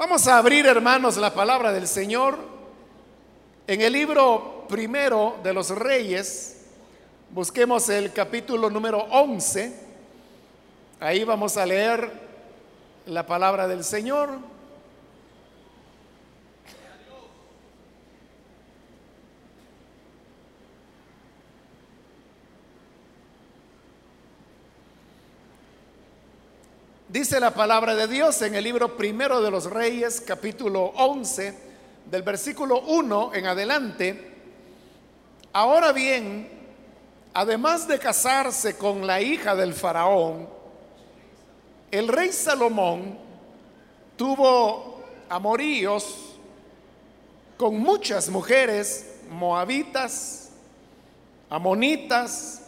Vamos a abrir, hermanos, la palabra del Señor en el libro primero de los reyes. Busquemos el capítulo número 11. Ahí vamos a leer la palabra del Señor. Dice la palabra de Dios en el libro primero de los reyes, capítulo 11, del versículo 1 en adelante. Ahora bien, además de casarse con la hija del faraón, el rey Salomón tuvo amoríos con muchas mujeres moabitas, amonitas,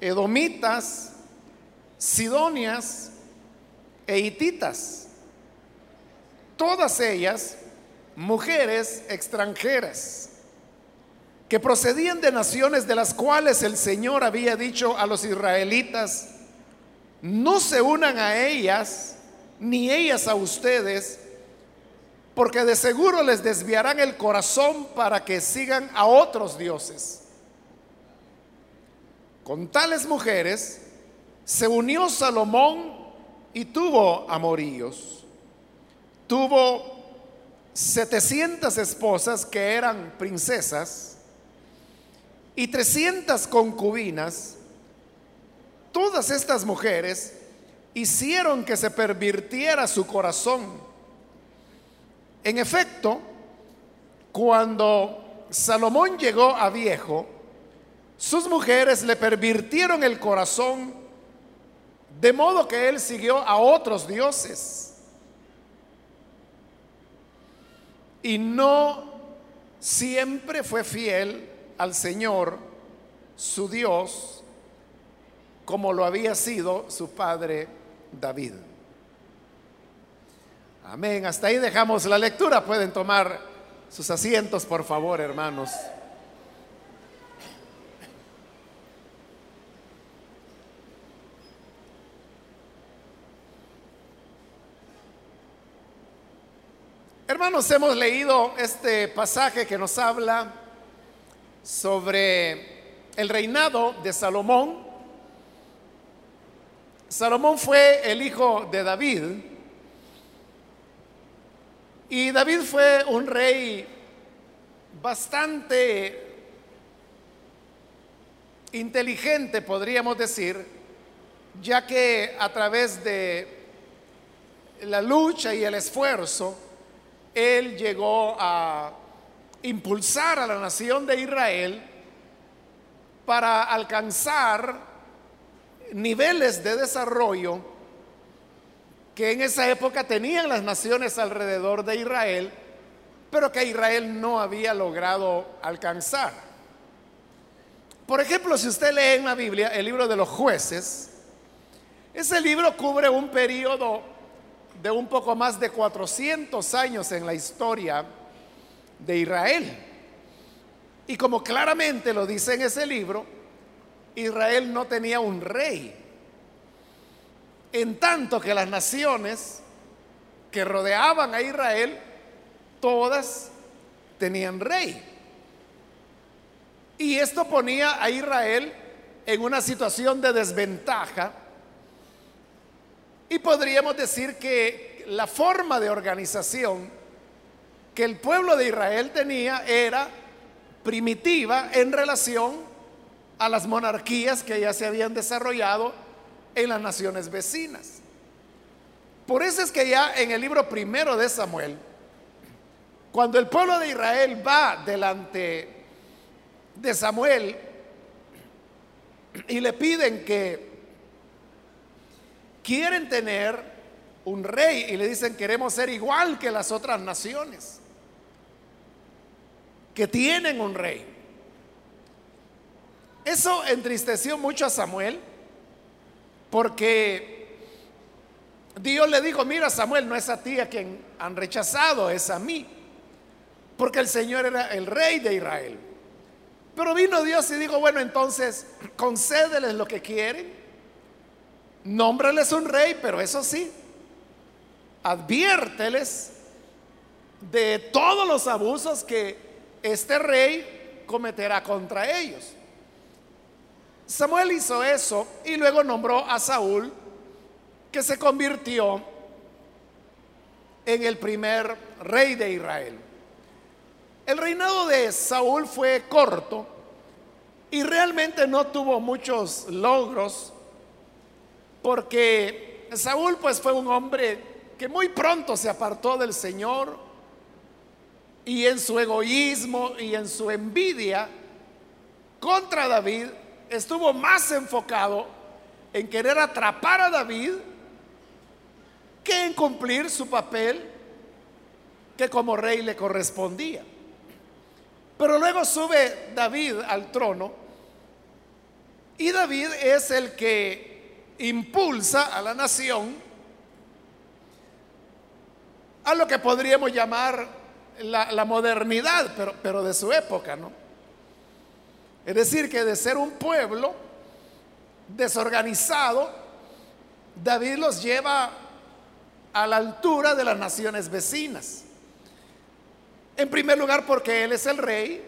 edomitas, sidonias, e hititas, todas ellas mujeres extranjeras que procedían de naciones de las cuales el Señor había dicho a los israelitas, no se unan a ellas, ni ellas a ustedes, porque de seguro les desviarán el corazón para que sigan a otros dioses. Con tales mujeres se unió Salomón y tuvo amoríos. Tuvo 700 esposas que eran princesas y 300 concubinas. Todas estas mujeres hicieron que se pervirtiera su corazón. En efecto, cuando Salomón llegó a viejo, sus mujeres le pervirtieron el corazón de modo que él siguió a otros dioses. Y no siempre fue fiel al Señor, su Dios, como lo había sido su padre David. Amén. Hasta ahí dejamos la lectura. Pueden tomar sus asientos, por favor, hermanos. Hermanos, hemos leído este pasaje que nos habla sobre el reinado de Salomón. Salomón fue el hijo de David y David fue un rey bastante inteligente, podríamos decir, ya que a través de la lucha y el esfuerzo, él llegó a impulsar a la nación de Israel para alcanzar niveles de desarrollo que en esa época tenían las naciones alrededor de Israel, pero que Israel no había logrado alcanzar. Por ejemplo, si usted lee en la Biblia el libro de los jueces, ese libro cubre un periodo de un poco más de 400 años en la historia de Israel. Y como claramente lo dice en ese libro, Israel no tenía un rey. En tanto que las naciones que rodeaban a Israel, todas tenían rey. Y esto ponía a Israel en una situación de desventaja y podríamos decir que la forma de organización que el pueblo de Israel tenía era primitiva en relación a las monarquías que ya se habían desarrollado en las naciones vecinas. Por eso es que ya en el libro primero de Samuel, cuando el pueblo de Israel va delante de Samuel y le piden que quieren tener un rey y le dicen queremos ser igual que las otras naciones que tienen un rey. Eso entristeció mucho a Samuel porque Dios le dijo, mira Samuel, no es a ti a quien han rechazado, es a mí. Porque el Señor era el rey de Israel. Pero vino Dios y dijo, bueno, entonces concédeles lo que quieren Nómbrales un rey, pero eso sí, adviérteles de todos los abusos que este rey cometerá contra ellos. Samuel hizo eso y luego nombró a Saúl, que se convirtió en el primer rey de Israel. El reinado de Saúl fue corto y realmente no tuvo muchos logros porque Saúl pues fue un hombre que muy pronto se apartó del Señor y en su egoísmo y en su envidia contra David estuvo más enfocado en querer atrapar a David que en cumplir su papel que como rey le correspondía. Pero luego sube David al trono y David es el que impulsa a la nación a lo que podríamos llamar la, modernidad, pero, pero de su época, ¿no? Es decir, que de ser un pueblo desorganizado, David los lleva a la altura de las naciones vecinas. En primer lugar, porque él es el rey,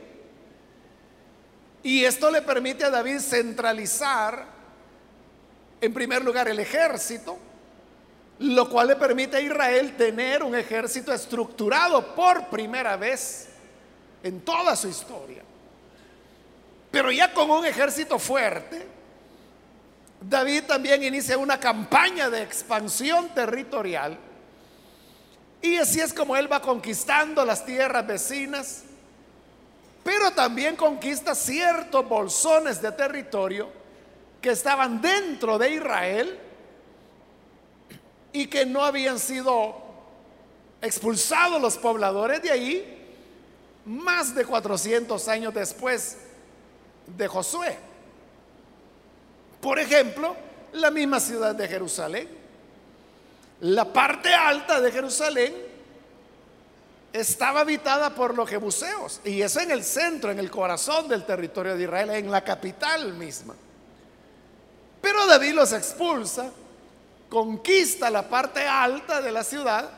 y esto le permite a David centralizar, en primer lugar, el ejército, lo cual le permite a Israel tener un ejército estructurado por primera vez en toda su historia. Pero ya con un ejército fuerte, David también inicia una campaña de expansión territorial. Y así es como él va conquistando las tierras vecinas, pero también conquista ciertos bolsones de territorio que estaban dentro de Israel y que no habían sido expulsados los pobladores de ahí más de 400 años después de Josué. Por ejemplo, la misma ciudad de Jerusalén. La parte alta de Jerusalén estaba habitada por los jebuseos y es en el centro, en el corazón del territorio de Israel, en la capital misma. Pero David los expulsa conquista la parte alta de la ciudad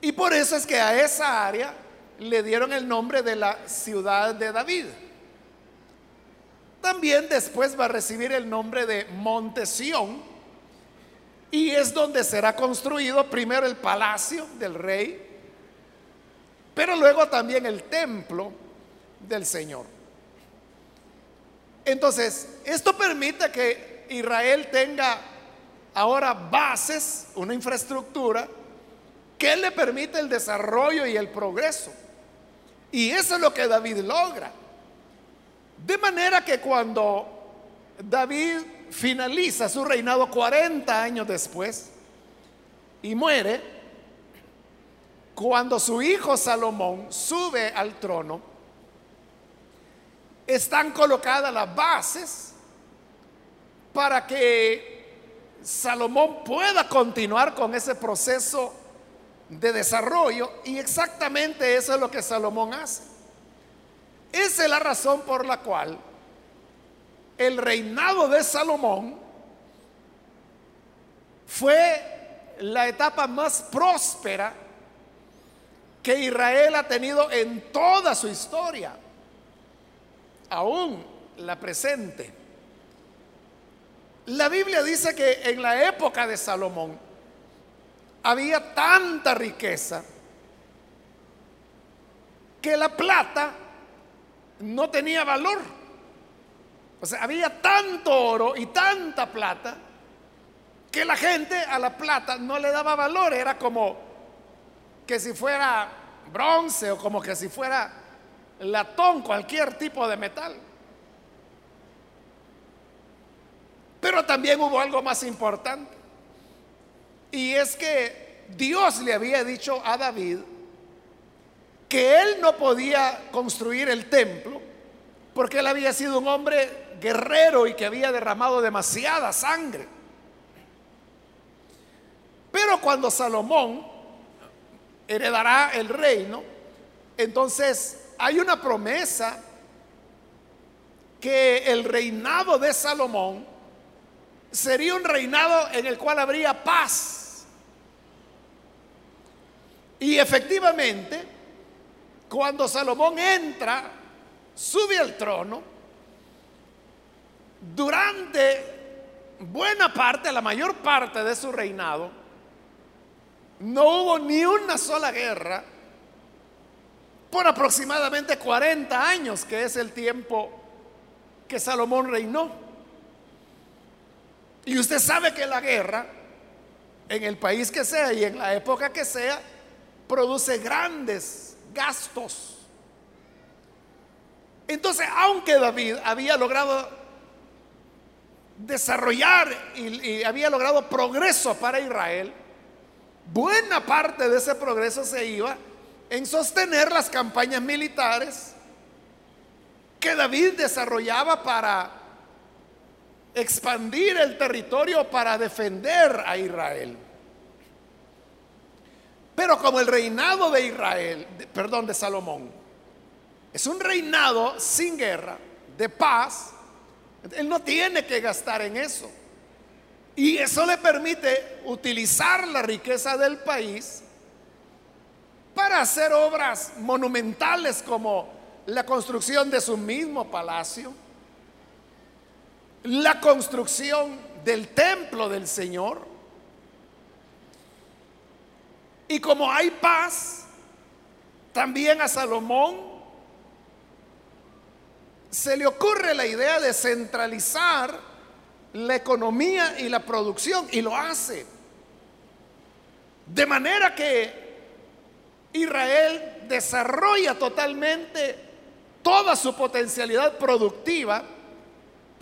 y por eso es que a esa área le dieron el nombre de la ciudad de David. También después va a recibir el nombre de Montesión y es donde será construido primero el palacio del rey, pero luego también el templo del Señor. Entonces, esto permite que Israel tenga ahora bases, una infraestructura que le permite el desarrollo y el progreso. Y eso es lo que David logra. De manera que cuando David finaliza su reinado 40 años después y muere, cuando su hijo Salomón sube al trono, están colocadas las bases para que Salomón pueda continuar con ese proceso de desarrollo y exactamente eso es lo que Salomón hace. Esa es la razón por la cual el reinado de Salomón fue la etapa más próspera que Israel ha tenido en toda su historia, aún la presente. La Biblia dice que en la época de Salomón había tanta riqueza que la plata no tenía valor. O sea, había tanto oro y tanta plata que la gente a la plata no le daba valor. Era como que si fuera bronce o como que si fuera latón, cualquier tipo de metal. Pero también hubo algo más importante. Y es que Dios le había dicho a David que él no podía construir el templo porque él había sido un hombre guerrero y que había derramado demasiada sangre. Pero cuando Salomón heredará el reino, entonces hay una promesa que el reinado de Salomón sería un reinado en el cual habría paz. Y efectivamente, cuando Salomón entra, sube al trono, durante buena parte, la mayor parte de su reinado, no hubo ni una sola guerra por aproximadamente 40 años, que es el tiempo que Salomón reinó. Y usted sabe que la guerra, en el país que sea y en la época que sea, produce grandes gastos. Entonces, aunque David había logrado desarrollar y, había logrado progreso para Israel, buena parte de ese progreso se iba en sostener las campañas militares que David desarrollaba para expandir el territorio para defender a Israel. Pero como el reinado de Israel, perdón, de Salomón, es un reinado sin guerra, de paz, él no tiene que gastar en eso. Y eso le permite utilizar la riqueza del país para hacer obras monumentales como la construcción de su mismo palacio, la construcción del templo del Señor, y como hay paz, también a Salomón se le ocurre la idea de centralizar la economía y la producción y lo hace. De manera que Israel desarrolla totalmente toda su potencialidad productiva,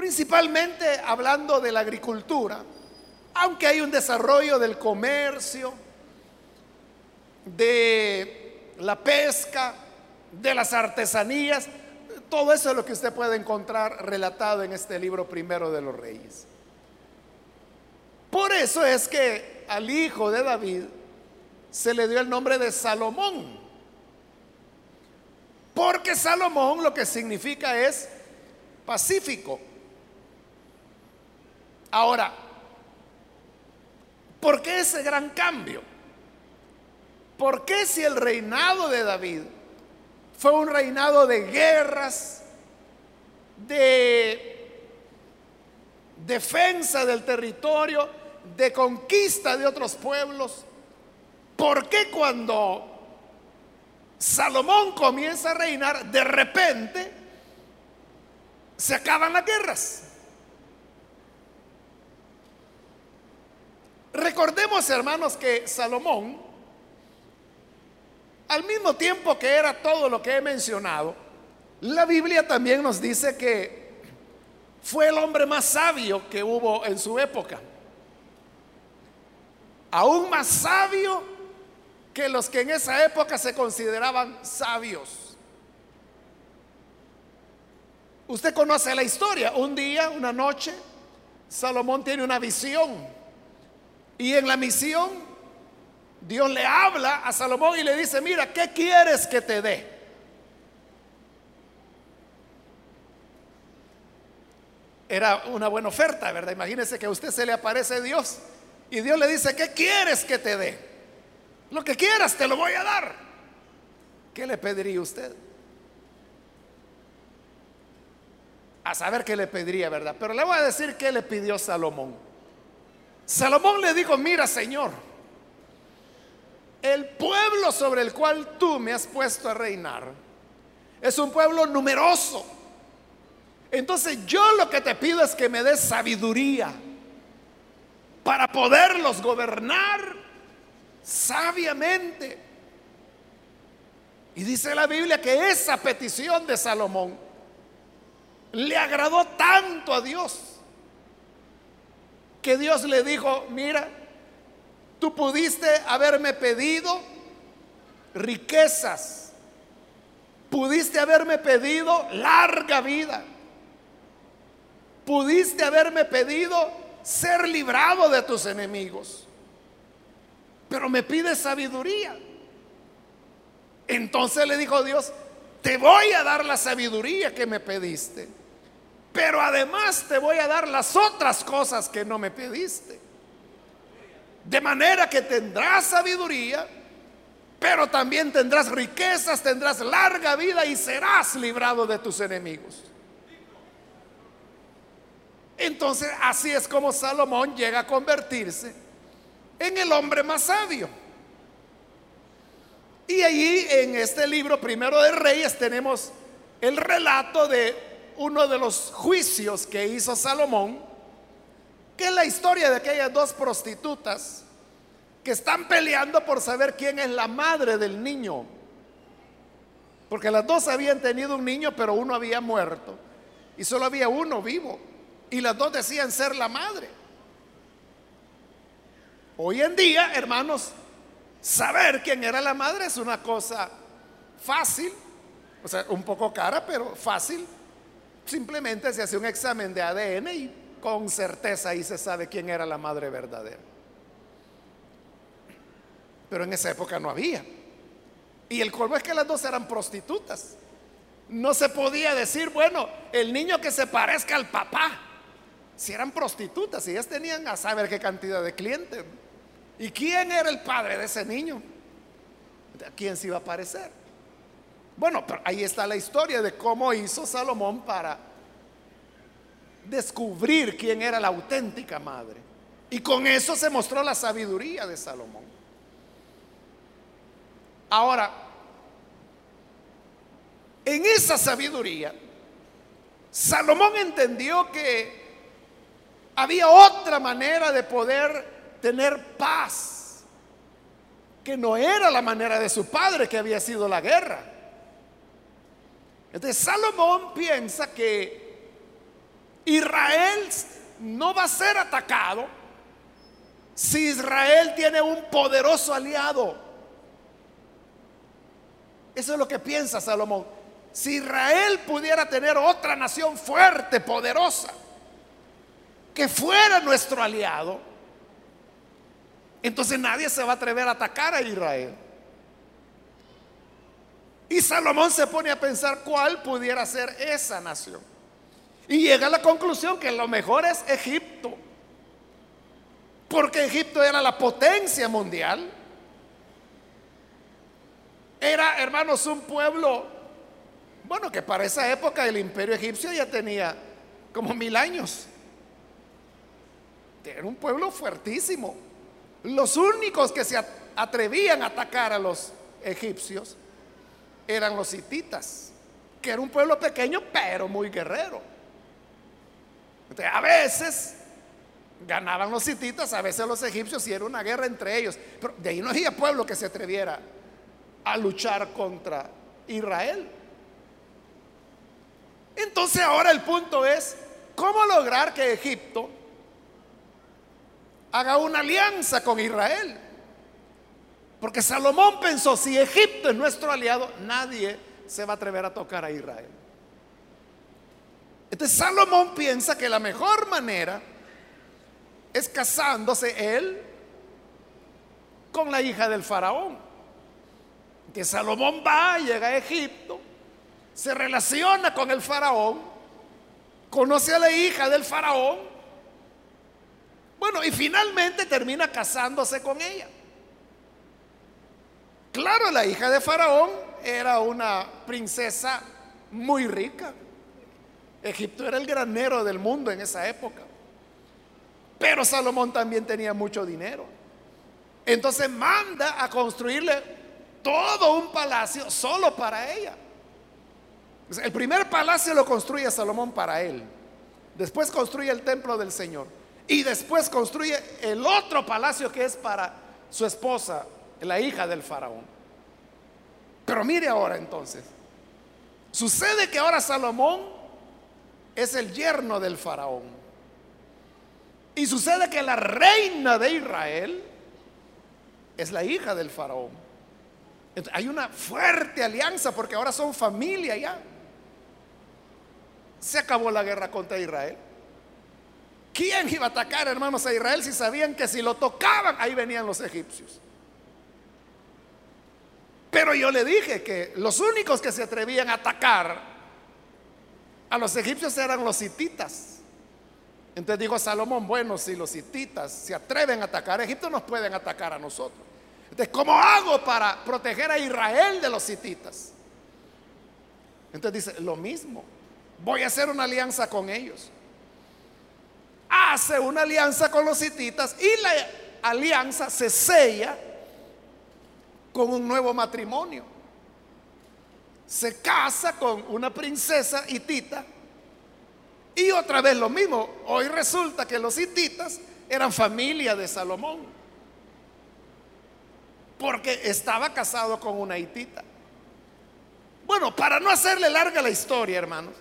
principalmente hablando de la agricultura, aunque hay un desarrollo del comercio, de la pesca, de las artesanías. Todo eso es lo que usted puede encontrar relatado en este libro primero de los reyes. Por eso es que al hijo de David se le dio el nombre de Salomón. Porque Salomón lo que significa es pacífico. Ahora, ¿por qué ese gran cambio? ¿Por qué si el reinado de David fue un reinado de guerras, de defensa del territorio, de conquista de otros pueblos? ¿Por qué cuando Salomón comienza a reinar, de repente se acaban las guerras? Recordemos, hermanos, que Salomón al mismo tiempo que era todo lo que he mencionado, la Biblia también nos dice que fue el hombre más sabio que hubo en su época. Aún más sabio que los que en esa época se consideraban sabios. Usted conoce la historia. Un día, una noche, Salomón tiene una visión. Y en la misión Dios le habla a Salomón y le dice, mira, ¿qué quieres que te dé? Era una buena oferta, ¿verdad? Imagínese que a usted se le aparece Dios y Dios le dice, ¿qué quieres que te dé? Lo que quieras, te lo voy a dar. ¿Qué le pediría usted? A saber qué le pediría, ¿verdad? Pero le voy a decir qué le pidió Salomón. Salomón le dijo, mira, Señor, el pueblo sobre el cual tú me has puesto a reinar es un pueblo numeroso. Entonces yo lo que te pido es que me des sabiduría para poderlos gobernar sabiamente. Y dice la Biblia que esa petición de Salomón le agradó tanto a Dios que Dios le dijo, mira, Tú pudiste haberme pedido riquezas. Pudiste haberme pedido larga vida. Pudiste haberme pedido ser librado de tus enemigos. Pero me pides sabiduría. Entonces le dijo Dios, te voy a dar la sabiduría que me pediste. Pero además te voy a dar las otras cosas que no me pediste. De manera que tendrás sabiduría pero también tendrás riquezas, tendrás larga vida y serás librado de tus enemigos. Entonces así es como Salomón llega a convertirse en el hombre más sabio. Y allí en este libro primero de Reyes tenemos el relato de uno de los juicios que hizo Salomón, que es la historia de aquellas dos prostitutas que están peleando por saber quién es la madre del niño. Porque las dos habían tenido un niño, pero uno había muerto. Y solo había uno vivo. Y las dos decían ser la madre. Hoy en día, hermanos, saber quién era la madre es una cosa fácil. O sea, un poco cara, pero fácil. Simplemente se hace un examen de ADN y con certeza ahí se sabe quién era la madre verdadera. Pero en esa época no había. Y el colmo es que las dos eran prostitutas. No se podía decir, bueno, el niño que se parezca al papá. Si eran prostitutas, y ellas tenían a saber qué cantidad de clientes. ¿Y quién era el padre de ese niño? ¿A quién se iba a parecer? Bueno, pero ahí está la historia de cómo hizo Salomón para descubrir quién era la auténtica madre. Y con eso se mostró la sabiduría de Salomón. Ahora, en esa sabiduría, Salomón entendió que había otra manera de poder tener paz, que no era la manera de su padre, que había sido la guerra. Entonces Salomón piensa que Israel no va a ser atacado si Israel tiene un poderoso aliado. Eso es lo que piensa Salomón. Si Israel pudiera tener otra nación fuerte, poderosa, que fuera nuestro aliado, entonces nadie se va a atrever a atacar a Israel. Y Salomón se pone a pensar cuál pudiera ser esa nación. Y llega a la conclusión que lo mejor es Egipto. Porque Egipto era la potencia mundial. Era, hermanos, un pueblo, bueno, que para esa época el imperio egipcio ya tenía como mil años. Era un pueblo fuertísimo. Los únicos que se atrevían a atacar a los egipcios eran los hititas, que era un pueblo pequeño pero muy guerrero. a veces ganaban los hititas, a veces los egipcios y era una guerra entre ellos. Pero de ahí no había pueblo que se atreviera a luchar contra Israel. Entonces ahora el punto es, ¿cómo lograr que Egipto haga una alianza con Israel? Porque Salomón pensó, si Egipto es nuestro aliado, nadie se va a atrever a tocar a Israel. Entonces Salomón piensa que la mejor manera es casándose él con la hija del faraón que Salomón va, llega a Egipto, se relaciona con el faraón, conoce a la hija del faraón, bueno, y finalmente termina casándose con ella. Claro, la hija de faraón era una princesa muy rica. Egipto era el granero del mundo en esa época. Pero Salomón también tenía mucho dinero. Entonces manda a construirle todo un palacio solo para ella. El primer palacio lo construye Salomón para él. Después construye el templo del Señor. Y después construye el otro palacio que es para su esposa, la hija del faraón. Pero mire ahora entonces. Sucede que ahora Salomón es el yerno del faraón. Y sucede que la reina de Israel es la hija del faraón hay una fuerte alianza porque ahora son familia ya. Se acabó la guerra contra Israel. ¿Quién iba a atacar, hermanos, a Israel si sabían que si lo tocaban, ahí venían los egipcios? Pero yo le dije que los únicos que se atrevían a atacar a los egipcios eran los hititas. Entonces dijo Salomón, bueno, si los hititas se atreven a atacar a Egipto, nos pueden atacar a nosotros. de cómo hago para proteger a Israel de los hititas. Entonces dice, lo mismo, voy a hacer una alianza con ellos. Hace una alianza con los hititas y la alianza se sella con un nuevo matrimonio. Se casa con una princesa hitita y otra vez lo mismo. Hoy resulta que los hititas eran familia de Salomón. Porque estaba casado con una hitita. Bueno, para no hacerle larga la historia, hermanos.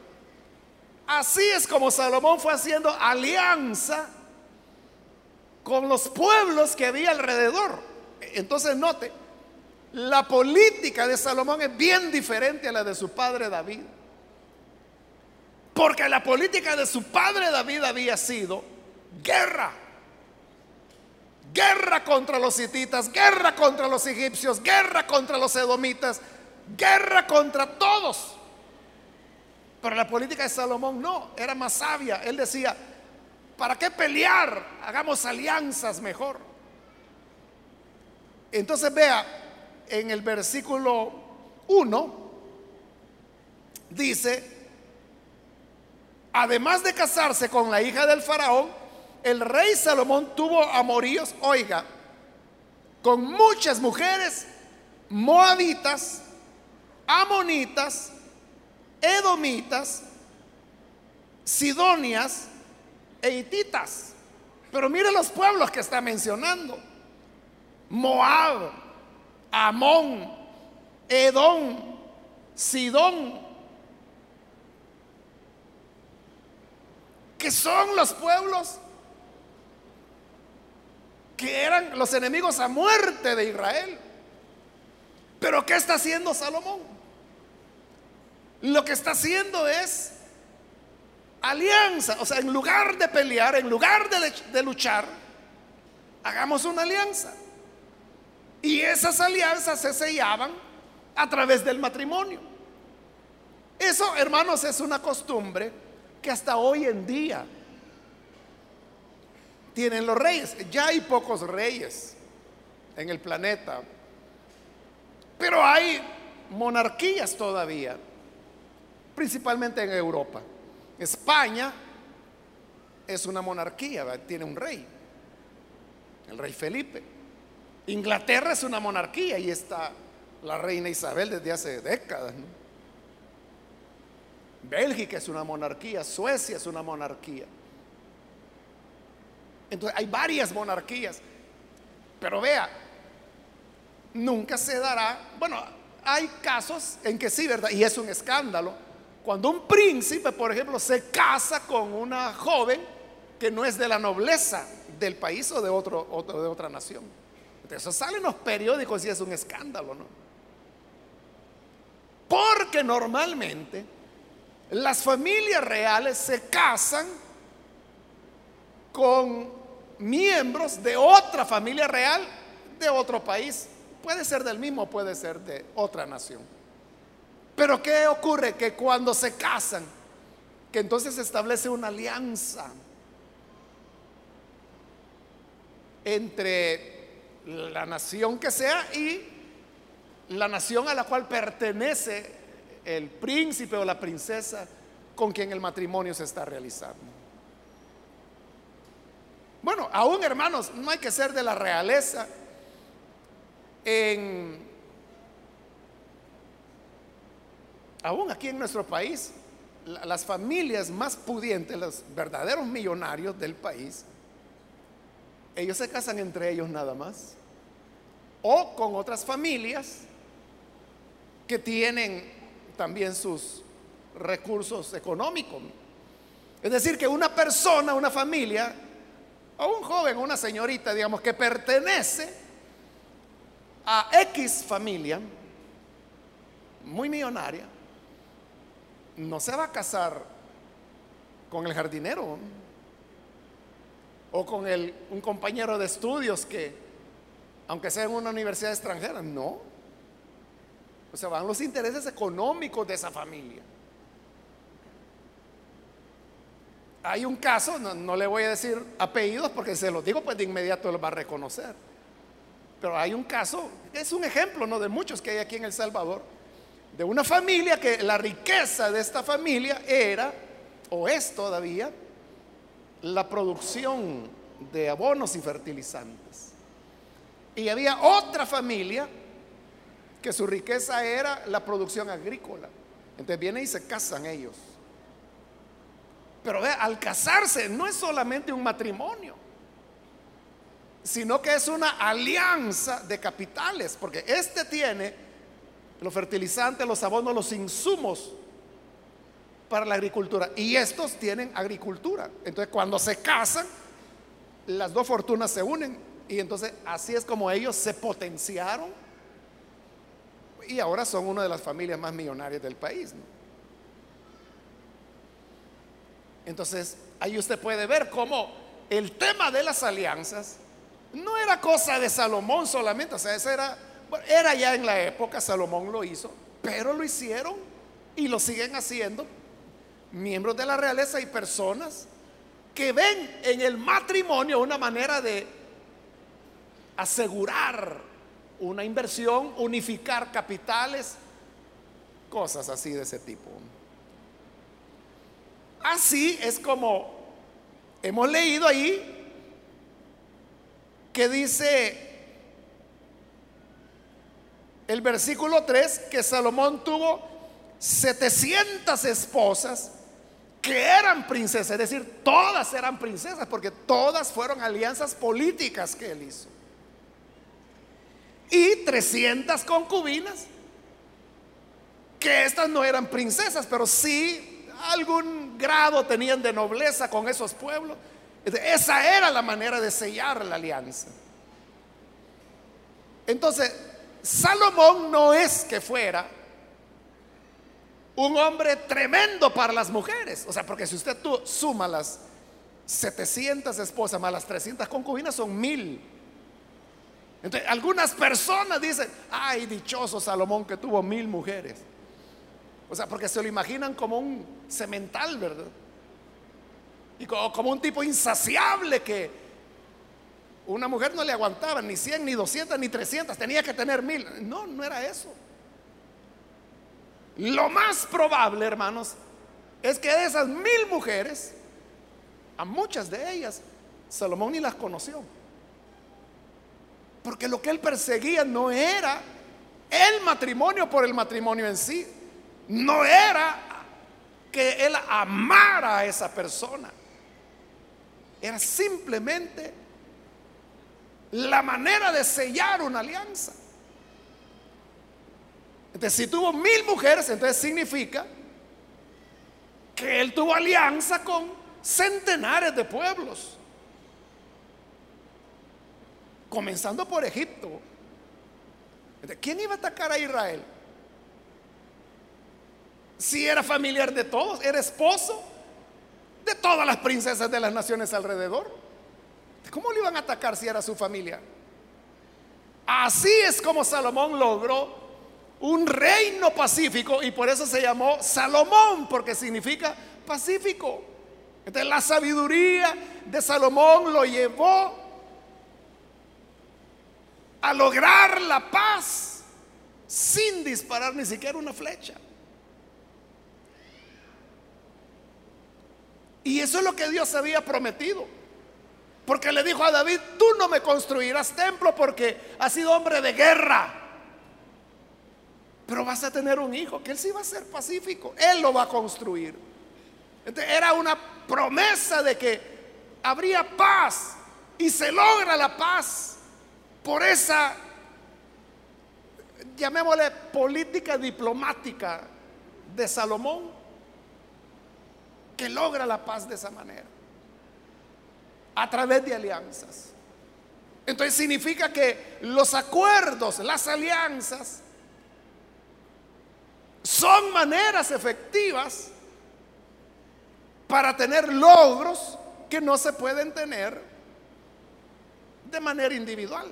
Así es como Salomón fue haciendo alianza con los pueblos que había alrededor. Entonces note, la política de Salomón es bien diferente a la de su padre David. Porque la política de su padre David había sido guerra. Guerra contra los hititas, guerra contra los egipcios, guerra contra los edomitas, guerra contra todos. Pero la política de Salomón no, era más sabia. Él decía, ¿para qué pelear? Hagamos alianzas mejor. Entonces vea, en el versículo 1 dice, además de casarse con la hija del faraón, el rey Salomón tuvo amoríos, oiga, con muchas mujeres moabitas, amonitas, edomitas, sidonias e hititas. Pero mire los pueblos que está mencionando. Moab, Amón, Edom, Sidón, que son los pueblos que eran los enemigos a muerte de Israel. Pero ¿qué está haciendo Salomón? Lo que está haciendo es alianza. O sea, en lugar de pelear, en lugar de, de luchar, hagamos una alianza. Y esas alianzas se sellaban a través del matrimonio. Eso, hermanos, es una costumbre que hasta hoy en día tienen los reyes. Ya hay pocos reyes en el planeta, pero hay monarquías todavía, principalmente en Europa. España es una monarquía, tiene un rey, el rey Felipe. Inglaterra es una monarquía y está la reina Isabel desde hace décadas. Bélgica es una monarquía, Suecia es una monarquía. Entonces hay varias monarquías. Pero vea, nunca se dará, bueno, hay casos en que sí, ¿verdad? Y es un escándalo. Cuando un príncipe, por ejemplo, se casa con una joven que no es de la nobleza del país o de, otro, de otra nación. Eso sale en los periódicos y es un escándalo, ¿no? Porque normalmente las familias reales se casan con miembros de otra familia real de otro país. Puede ser del mismo, puede ser de otra nación. Pero ¿qué ocurre? Que cuando se casan, que entonces se establece una alianza entre la nación que sea y la nación a la cual pertenece el príncipe o la princesa con quien el matrimonio se está realizando. Bueno, aún hermanos, no hay que ser de la realeza. En, aún aquí en nuestro país, las familias más pudientes, los verdaderos millonarios del país, ellos se casan entre ellos nada más. O con otras familias que tienen también sus recursos económicos. Es decir, que una persona, una familia, o un joven, una señorita, digamos, que pertenece a X familia, muy millonaria, no se va a casar con el jardinero o con el, un compañero de estudios que, aunque sea en una universidad extranjera, no. O sea, van los intereses económicos de esa familia. Hay un caso, no, le voy a decir apellidos porque se los digo, pues de inmediato lo va a reconocer. Pero hay un caso, es un ejemplo, ¿no? De muchos que hay aquí en El Salvador, de una familia que la riqueza de esta familia era, o es todavía, la producción de abonos y fertilizantes. Y había otra familia que su riqueza era la producción agrícola. Entonces vienen y se casan ellos. Pero ve, al casarse no es solamente un matrimonio sino que es una alianza de capitales, porque este tiene los fertilizantes, los abonos, los insumos para la agricultura, y estos tienen agricultura. Entonces, cuando se casan, las dos fortunas se unen, y entonces así es como ellos se potenciaron. Y ahora son una de las familias más millonarias del país. Entonces, ahí usted puede ver cómo el tema de las alianzas no era cosa de Salomón solamente, o sea, esa era, era ya en la época, Salomón lo hizo, pero lo hicieron y lo siguen haciendo miembros de la realeza y personas que ven en el matrimonio una manera de asegurar una inversión, unificar capitales, cosas así de ese tipo. Así es como hemos leído ahí que dice el versículo 3 que Salomón tuvo 700 esposas que eran princesas, es decir, todas eran princesas, porque todas fueron alianzas políticas que él hizo. Y 300 concubinas, que estas no eran princesas, pero sí algún grado tenían de nobleza con esos pueblos. Esa era la manera de sellar la alianza. Entonces, Salomón no es que fuera un hombre tremendo para las mujeres. O sea, porque si usted tú suma las 700 esposas más las 300 concubinas, son mil. Entonces, algunas personas dicen, ay, dichoso Salomón que tuvo mil mujeres. O sea, porque se lo imaginan como un cemental, ¿verdad? Y como, un tipo insaciable que una mujer no le aguantaba ni 100, ni 200, ni 300, tenía que tener mil. No, no era eso. Lo más probable, hermanos, es que de esas mil mujeres, a muchas de ellas, Salomón ni las conoció. Porque lo que él perseguía no era el matrimonio por el matrimonio en sí. No era que él amara a esa persona. Era simplemente la manera de sellar una alianza. Entonces, si tuvo mil mujeres, entonces significa que él tuvo alianza con centenares de pueblos. Comenzando por Egipto. ¿Quién iba a atacar a Israel? Si era familiar de todos, era esposo de todas las princesas de las naciones alrededor. ¿Cómo le iban a atacar si era su familia? Así es como Salomón logró un reino pacífico y por eso se llamó Salomón, porque significa pacífico. Entonces la sabiduría de Salomón lo llevó a lograr la paz sin disparar ni siquiera una flecha. Y eso es lo que Dios había prometido. Porque le dijo a David, tú no me construirás templo porque has sido hombre de guerra. Pero vas a tener un hijo que él sí va a ser pacífico. Él lo va a construir. Entonces, era una promesa de que habría paz. Y se logra la paz por esa, llamémosle, política diplomática de Salomón que logra la paz de esa manera. A través de alianzas. Entonces significa que los acuerdos, las alianzas, son maneras efectivas para tener logros que no se pueden tener de manera individual.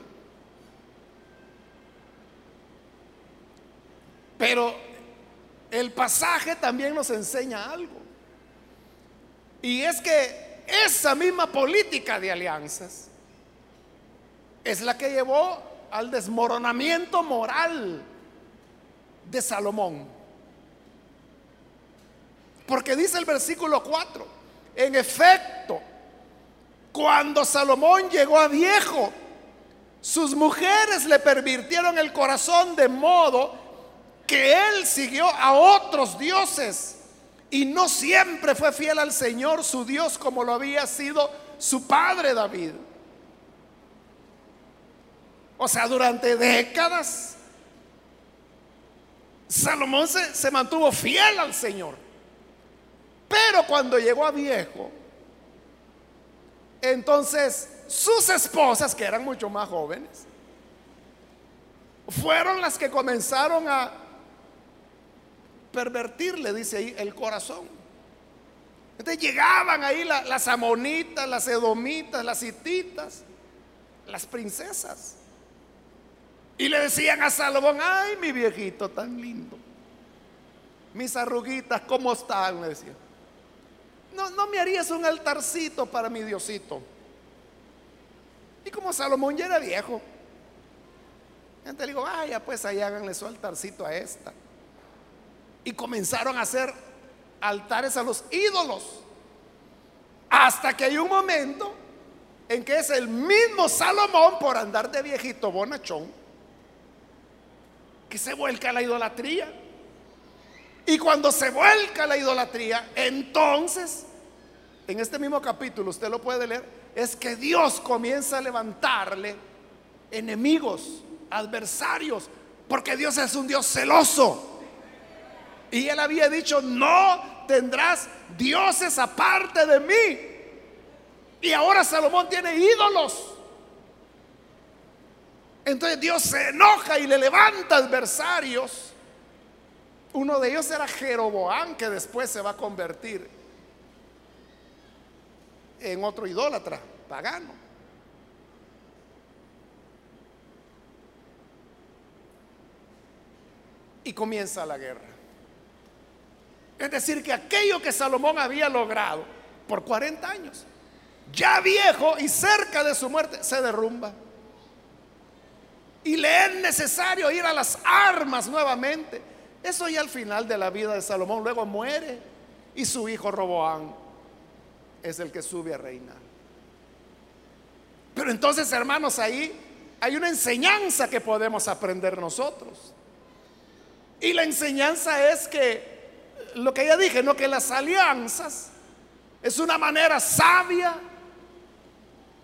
Pero el pasaje también nos enseña algo. Y es que esa misma política de alianzas es la que llevó al desmoronamiento moral de Salomón. Porque dice el versículo 4, en efecto, cuando Salomón llegó a viejo, sus mujeres le pervirtieron el corazón de modo que él siguió a otros dioses y no siempre fue fiel al Señor su Dios como lo había sido su padre David. O sea, durante décadas Salomón se, se mantuvo fiel al Señor. Pero cuando llegó a viejo, entonces sus esposas, que eran mucho más jóvenes, fueron las que comenzaron a pervertirle, dice ahí, el corazón. Entonces llegaban ahí las amonitas, las edomitas, las hititas, las princesas. Y le decían a Salomón, ay, mi viejito tan lindo. Mis arruguitas, ¿cómo están? Le decían. No, no me harías un altarcito para mi Diosito. Y como Salomón ya era viejo, entonces le digo, vaya, pues ahí háganle su altarcito a esta. Y comenzaron a hacer altares a los ídolos. Hasta que hay un momento en que es el mismo Salomón por andar de viejito bonachón que se vuelca a la idolatría. Y cuando se vuelca a la idolatría, entonces, en este mismo capítulo, usted lo puede leer, es que Dios comienza a levantarle enemigos, adversarios, porque Dios es un Dios celoso. Y él había dicho, no tendrás dioses aparte de mí. Y ahora Salomón tiene ídolos. Entonces Dios se enoja y le levanta adversarios. Uno de ellos era Jeroboam, que después se va a convertir en otro idólatra, pagano. Y comienza la guerra. Es decir, que aquello que Salomón había logrado por 40 años, ya viejo y cerca de su muerte, se derrumba y le es necesario ir a las armas nuevamente. Eso ya al final de la vida de Salomón, luego muere y su hijo Roboán es el que sube a reinar. Pero entonces, hermanos, ahí hay una enseñanza que podemos aprender nosotros. Y la enseñanza es que, lo que ya dije, no que las alianzas es una manera sabia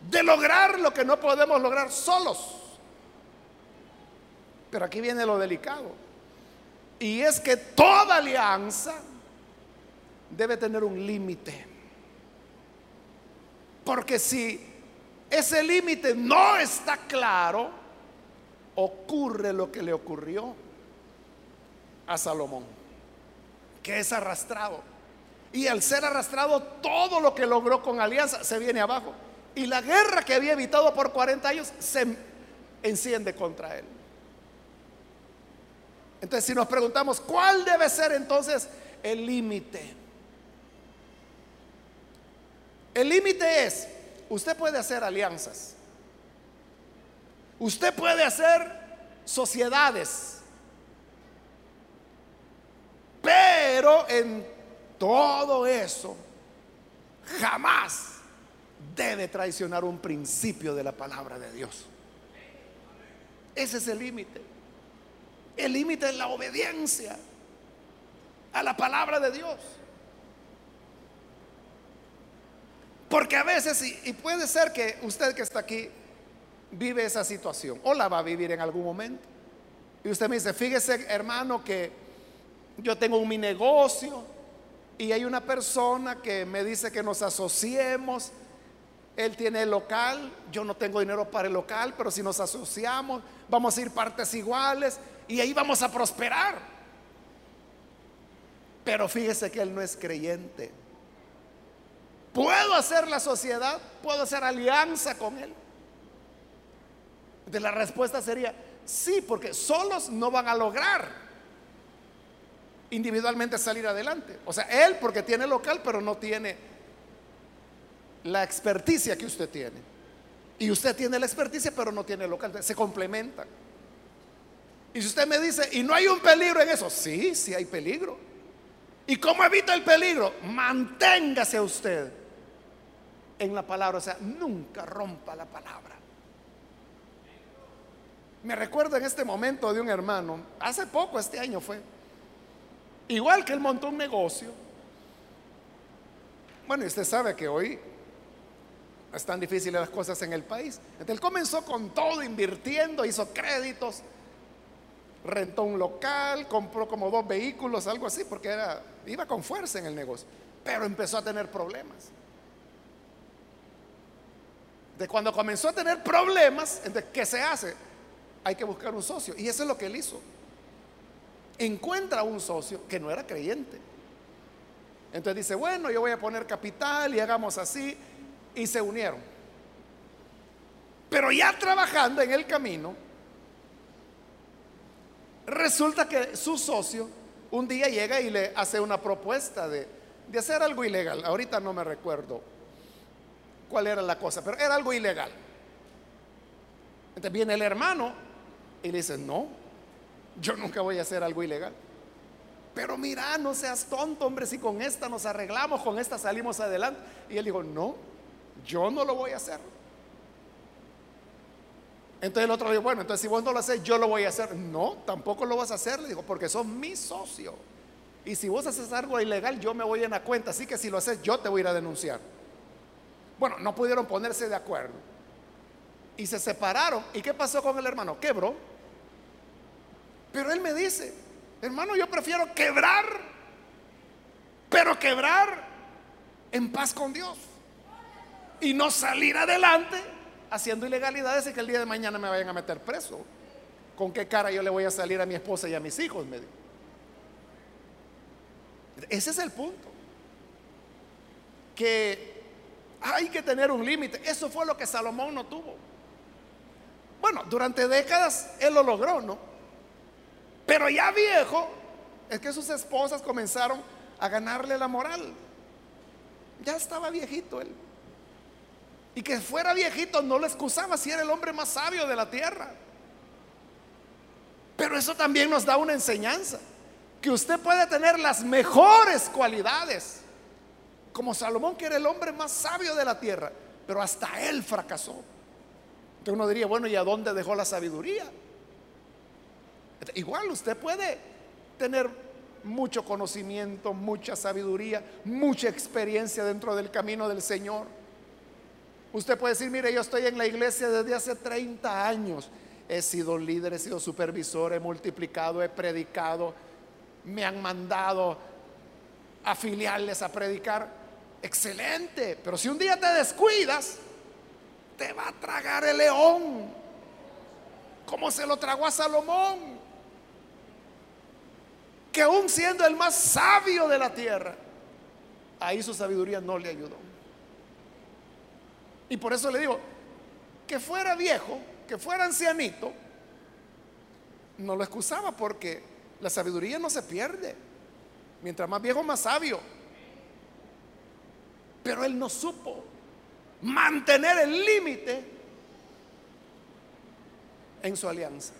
de lograr lo que no podemos lograr solos. Pero aquí viene lo delicado. Y es que toda alianza debe tener un límite. Porque si ese límite no está claro, ocurre lo que le ocurrió a Salomón, que es arrastrado. Y al ser arrastrado, todo lo que logró con alianza se viene abajo. Y la guerra que había evitado por 40 años se enciende contra él. Entonces, si nos preguntamos, ¿cuál debe ser entonces el límite? El límite es, usted puede hacer alianzas, usted puede hacer sociedades, pero en todo eso jamás debe traicionar un principio de la palabra de Dios. Ese es el límite. El límite es la obediencia a la palabra de Dios. Porque a veces, y, puede ser que usted que está aquí vive esa situación, o la va a vivir en algún momento. Y usted me dice, fíjese hermano que yo tengo mi negocio y hay una persona que me dice que nos asociemos. Él tiene el local, yo no tengo dinero para el local, pero si nos asociamos, vamos a ir partes iguales y ahí vamos a prosperar. Pero fíjese que él no es creyente. ¿Puedo hacer la sociedad? ¿Puedo hacer alianza con él? De la respuesta sería sí, porque solos no van a lograr individualmente salir adelante. O sea, él porque tiene local, pero no tiene la experticia que usted tiene. Y usted tiene la experticia, pero no tiene local. Se complementan. Y si usted me dice, ¿y no hay un peligro en eso? Sí, sí hay peligro. ¿Y cómo evita el peligro? Manténgase usted en la palabra. O sea, nunca rompa la palabra. Me recuerdo en este momento de un hermano, hace poco, este año fue, igual que él montó un negocio. Bueno, y usted sabe que hoy están difíciles las cosas en el país. Él comenzó con todo, invirtiendo, hizo créditos, rentó un local, compró como dos vehículos, algo así, porque era, iba con fuerza en el negocio. Pero empezó a tener problemas. De cuando comenzó a tener problemas, entonces, ¿qué se hace? hay que buscar un socio. Y eso es lo que él hizo. Encuentra un socio que no era creyente. Entonces dice, bueno, yo voy a poner capital y hagamos así. Y se unieron. Pero ya trabajando en el camino, resulta que su socio un día llega y le hace una propuesta de, de hacer algo ilegal. Ahorita no me recuerdo cuál era la cosa, pero era algo ilegal. Entonces viene el hermano y le dice, no, yo nunca voy a hacer algo ilegal. Pero mira, no seas tonto, hombre, si con esta nos arreglamos, con esta salimos adelante. Y él dijo, no, yo no lo voy a hacer. Entonces el otro dijo, bueno, entonces si vos no lo haces, yo lo voy a hacer. No, tampoco lo vas a hacer, le dijo, porque sos mi socio. Y si vos haces algo ilegal, yo me voy en la cuenta. Así que si lo haces, yo te voy a ir a denunciar. Bueno, no pudieron ponerse de acuerdo. Y se separaron. ¿Y qué pasó con el hermano? Quebró. Pero él me dice, hermano, yo prefiero quebrar, pero quebrar en paz con Dios. Y no salir adelante haciendo ilegalidades y que el día de mañana me vayan a meter preso. ¿Con qué cara yo le voy a salir a mi esposa y a mis hijos? Me Ese es el punto. Que hay que tener un límite. Eso fue lo que Salomón no tuvo. Bueno, durante décadas él lo logró, ¿no? Pero ya viejo, es que sus esposas comenzaron a ganarle la moral. Ya estaba viejito él. Y que fuera viejito no lo excusaba si era el hombre más sabio de la tierra. Pero eso también nos da una enseñanza. Que usted puede tener las mejores cualidades. Como Salomón, que era el hombre más sabio de la tierra. Pero hasta él fracasó. Entonces uno diría, bueno, ¿y a dónde dejó la sabiduría? Igual usted puede tener mucho conocimiento, mucha sabiduría, mucha experiencia dentro del camino del Señor. Usted puede decir, mire, yo estoy en la iglesia desde hace 30 años. He sido líder, he sido supervisor, he multiplicado, he predicado, me han mandado a filiales a predicar. Excelente, pero si un día te descuidas, te va a tragar el león, como se lo tragó a Salomón que aún siendo el más sabio de la tierra, ahí su sabiduría no le ayudó. Y por eso le digo, que fuera viejo, que fuera ancianito, no lo excusaba porque la sabiduría no se pierde. Mientras más viejo, más sabio. Pero él no supo mantener el límite en su alianza.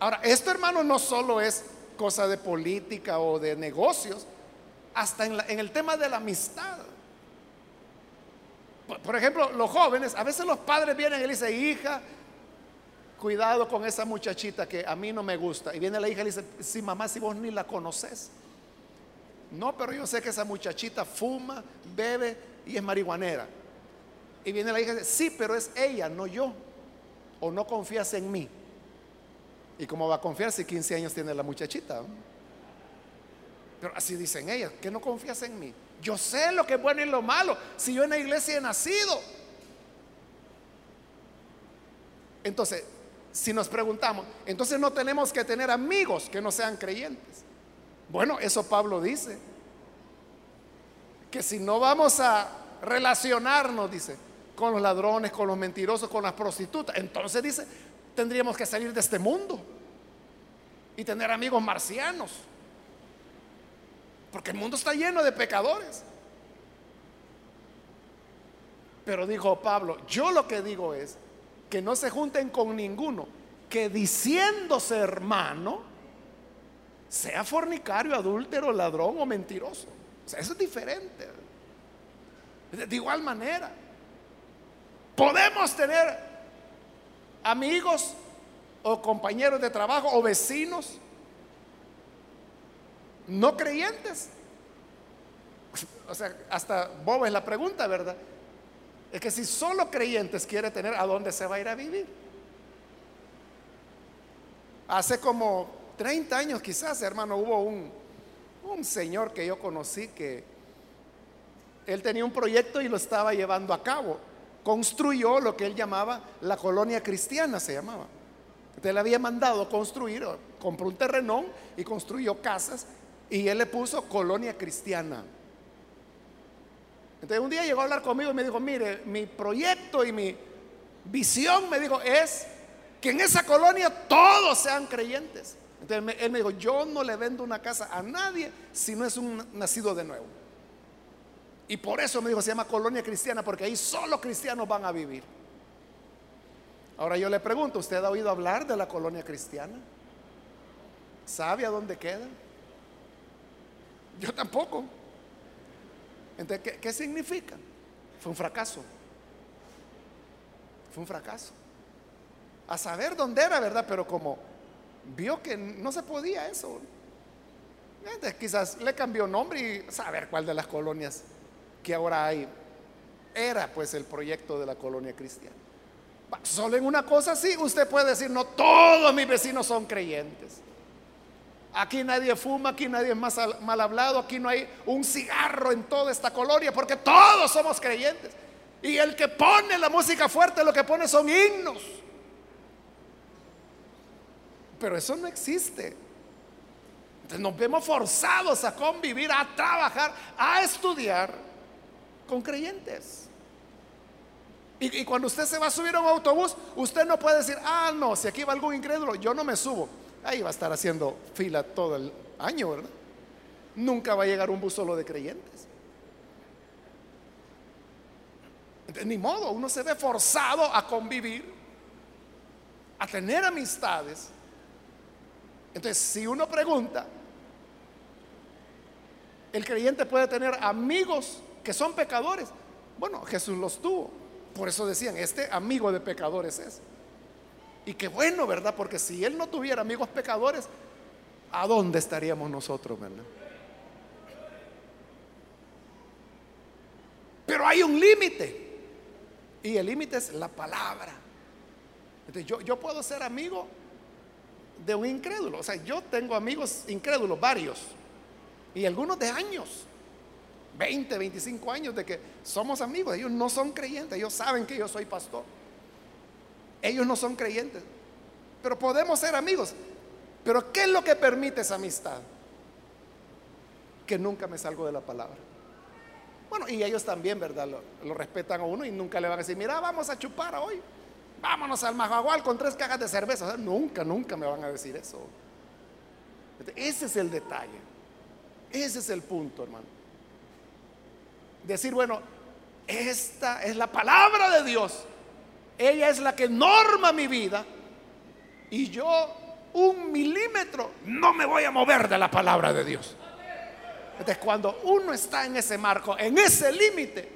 Ahora, esto hermano no solo es cosa de política o de negocios, hasta en, el tema de la amistad. Por, ejemplo, los jóvenes, a veces los padres vienen y le dicen, hija, cuidado con esa muchachita que a mí no me gusta. Y viene la hija y dice, sí, mamá, si vos ni la conoces. No, pero yo sé que esa muchachita fuma, bebe y es marihuanera. Y viene la hija y dice, sí, pero es ella, no yo. O no confías en mí. ¿Y cómo va a confiar si 15 años tiene la muchachita? Pero así dicen ellas, que no confías en mí. Yo sé lo que es bueno y lo malo. Si yo en la iglesia he nacido. Entonces, si nos preguntamos, entonces no tenemos que tener amigos que no sean creyentes. Bueno, eso Pablo dice. Que si no vamos a relacionarnos, dice, con los ladrones, con los mentirosos, con las prostitutas, entonces dice, tendríamos que salir de este mundo y tener amigos marcianos. Porque el mundo está lleno de pecadores. Pero dijo Pablo, yo lo que digo es que no se junten con ninguno que diciéndose hermano sea fornicario, adúltero, ladrón o mentiroso. O sea, eso es diferente. De igual manera, podemos tener amigos o compañeros de trabajo o vecinos no creyentes. O sea, hasta boba es la pregunta, ¿verdad? Es que si solo creyentes quiere tener, ¿a dónde se va a ir a vivir? Hace como 30 años quizás, hermano, hubo un, señor que yo conocí que él tenía un proyecto y lo estaba llevando a cabo. Construyó lo que él llamaba la colonia cristiana, se llamaba. Usted le había mandado construir, compró un terrenón y construyó casas y él le puso colonia cristiana. Entonces un día llegó a hablar conmigo y me dijo, mire, mi proyecto y mi visión, me dijo, es que en esa colonia todos sean creyentes. Entonces él me dijo, yo no le vendo una casa a nadie si no es un nacido de nuevo. Y por eso me dijo, se llama colonia cristiana, porque ahí solo cristianos van a vivir. Ahora yo le pregunto, ¿usted ha oído hablar de la colonia cristiana? ¿Sabe a dónde queda? Yo tampoco. Entonces, ¿qué, significa? Fue un fracaso. Fue un fracaso. A saber dónde era, ¿verdad? Pero como vio que no se podía eso, entonces, quizás le cambió nombre y saber cuál de las colonias que ahora hay era pues el proyecto de la colonia cristiana. Solo en una cosa sí, usted puede decir, no todos mis vecinos son creyentes. Aquí nadie fuma, aquí nadie es más mal hablado, aquí no hay un cigarro en toda esta colonia, porque todos somos creyentes. Y el que pone la música fuerte, lo que pone son himnos. Pero eso no existe. Entonces nos vemos forzados a convivir, a trabajar, a estudiar con creyentes. Y, y, cuando usted se va a subir a un autobús, usted no puede decir, ah, no, si aquí va algún incrédulo, yo no me subo. Ahí va a estar haciendo fila todo el año, ¿verdad? Nunca va a llegar un bus solo de creyentes. ni modo, uno se ve forzado a convivir, a tener amistades. Entonces, si uno pregunta, el creyente puede tener amigos que son pecadores. Bueno, Jesús los tuvo. Por eso decían, este amigo de pecadores es. Y qué bueno, ¿verdad? Porque si él no tuviera amigos pecadores, ¿a dónde estaríamos nosotros, verdad? Pero hay un límite. Y el límite es la palabra. Yo, yo puedo ser amigo de un incrédulo. O sea, yo tengo amigos incrédulos, varios. Y algunos de años. 20, 25 años de que somos amigos. Ellos no son creyentes. Ellos saben que yo soy pastor. Ellos no son creyentes, pero podemos ser amigos. Pero ¿qué es lo que permite esa amistad? Que nunca me salgo de la palabra. Bueno, y ellos también, ¿verdad? Lo, respetan a uno y nunca le van a decir, mira, vamos a chupar hoy. Vámonos al Majagual con tres cajas de cerveza. nunca, nunca me van a decir eso. Ese es el detalle. Ese es el punto, hermano. Decir, bueno, esta es la palabra de Dios ella es la que norma mi vida. Y yo un milímetro no me voy a mover de la palabra de Dios. Entonces cuando uno está en ese marco, en ese límite,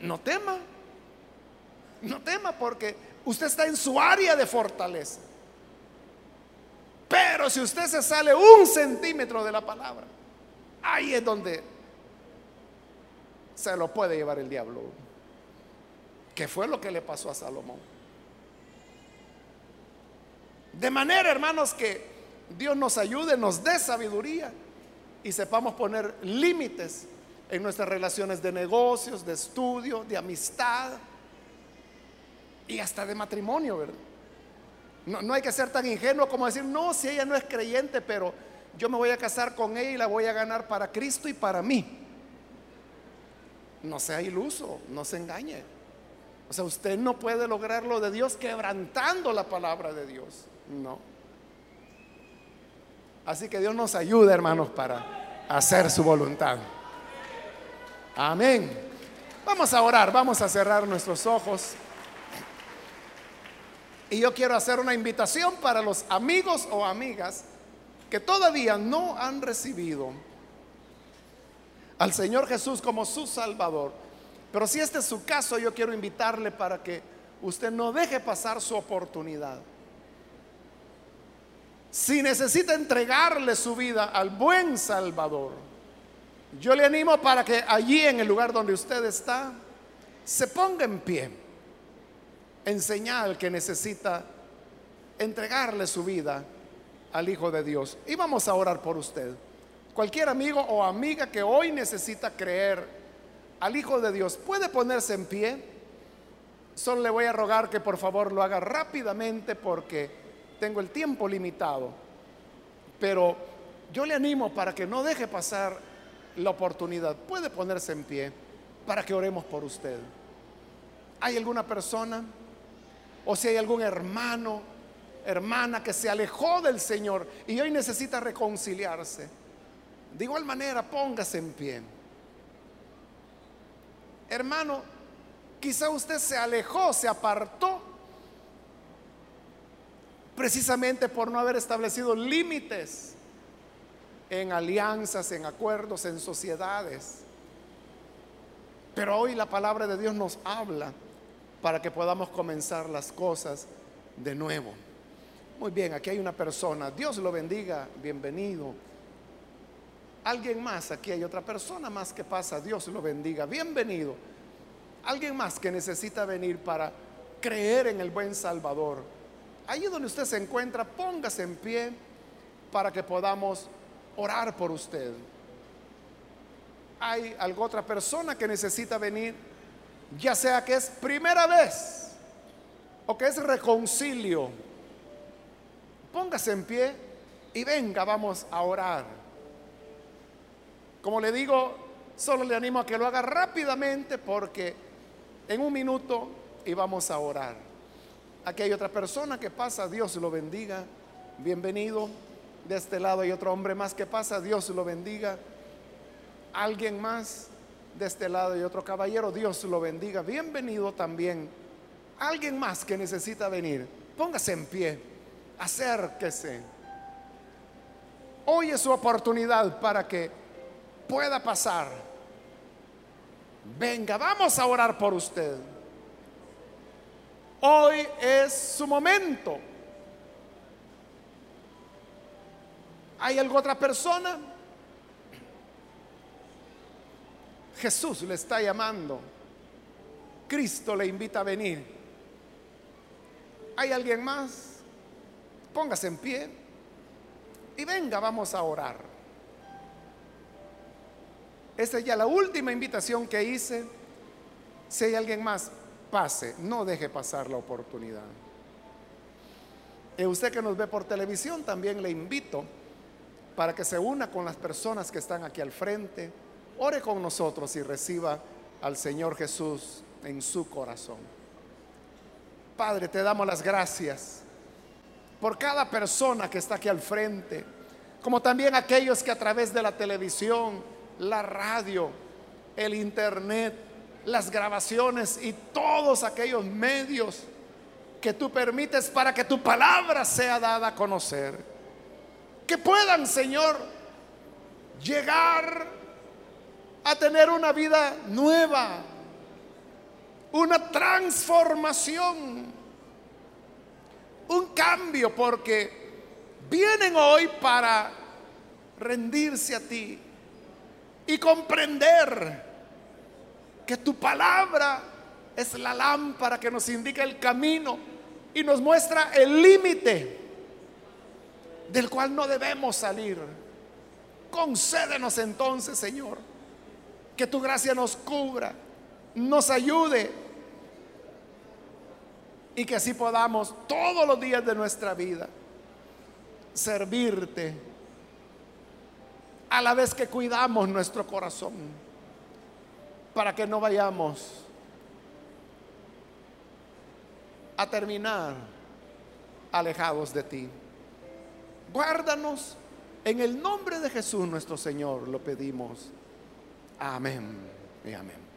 no tema. No tema porque usted está en su área de fortaleza. Pero si usted se sale un centímetro de la palabra, ahí es donde se lo puede llevar el diablo que fue lo que le pasó a Salomón. De manera, hermanos, que Dios nos ayude, nos dé sabiduría y sepamos poner límites en nuestras relaciones de negocios, de estudio, de amistad y hasta de matrimonio, ¿verdad? No, no, hay que ser tan ingenuo como decir, no, si ella no es creyente, pero yo me voy a casar con ella y la voy a ganar para Cristo y para mí. No sea iluso, no se engañe. O sea, usted no puede lograr lo de Dios quebrantando la palabra de Dios. No. Así que Dios nos ayude, hermanos, para hacer su voluntad. Amén. Vamos a orar, vamos a cerrar nuestros ojos. Y yo quiero hacer una invitación para los amigos o amigas que todavía no han recibido al Señor Jesús como su Salvador. Pero si este es su caso, yo quiero invitarle para que usted no deje pasar su oportunidad. Si necesita entregarle su vida al buen Salvador, yo le animo para que allí en el lugar donde usted está, se ponga en pie en señal que necesita entregarle su vida al Hijo de Dios. Y vamos a orar por usted. Cualquier amigo o amiga que hoy necesita creer al Hijo de Dios puede ponerse en pie. Solo le voy a rogar que por favor lo haga rápidamente porque tengo el tiempo limitado. Pero yo le animo para que no deje pasar la oportunidad, puede ponerse en pie para que oremos por usted. ¿Hay alguna persona o si hay algún hermano, hermana que se alejó del Señor y hoy necesita reconciliarse? De igual manera, póngase en pie. Hermano, quizá usted se alejó, se apartó precisamente por no haber establecido límites en alianzas, en acuerdos, en sociedades. Pero hoy la palabra de Dios nos habla para que podamos comenzar las cosas de nuevo. Muy bien, aquí hay una persona. Dios lo bendiga, bienvenido. Alguien más, aquí hay otra persona más que pasa. Dios lo bendiga, bienvenido. Alguien más que necesita venir para creer en el buen Salvador. Allí donde usted se encuentra, póngase en pie para que podamos orar por usted. Hay alguna otra persona que necesita venir, ya sea que es primera vez o que es reconcilio. Póngase en pie y venga, vamos a orar. Como le digo, solo le animo a que lo haga rápidamente porque en un minuto y vamos a orar. Aquí hay otra persona que pasa, Dios lo bendiga. Bienvenido. De este lado hay otro hombre más que pasa, Dios lo bendiga. Alguien más de este lado hay otro caballero, Dios lo bendiga. Bienvenido también. Alguien más que necesita venir, póngase en pie, acérquese. Hoy es su oportunidad para que pueda pasar. Venga, vamos a orar por usted. Hoy es su momento. ¿Hay alguna otra persona? Jesús le está llamando. Cristo le invita a venir. ¿Hay alguien más? Póngase en pie y venga, vamos a orar. Esta es ya la última invitación que hice. Si hay alguien más, pase, no deje pasar la oportunidad. Y usted que nos ve por televisión, también le invito para que se una con las personas que están aquí al frente, ore con nosotros y reciba al Señor Jesús en su corazón. Padre, te damos las gracias por cada persona que está aquí al frente, como también aquellos que a través de la televisión, la radio, el internet, las grabaciones y todos aquellos medios que tú permites para que tu palabra sea dada a conocer que puedan, Señor, llegar a tener una vida nueva, una transformación, un cambio, porque vienen hoy para rendirse a ti y comprender que tu palabra es la lámpara que nos indica el camino y nos muestra el límite del cual no debemos salir. Concédenos entonces, Señor, que tu gracia nos cubra, nos ayude y que así podamos todos los días de nuestra vida servirte a la vez que cuidamos nuestro corazón para que no vayamos a terminar alejados de ti. Guárdanos. En el nombre de Jesús nuestro Señor lo pedimos. Amén y amén.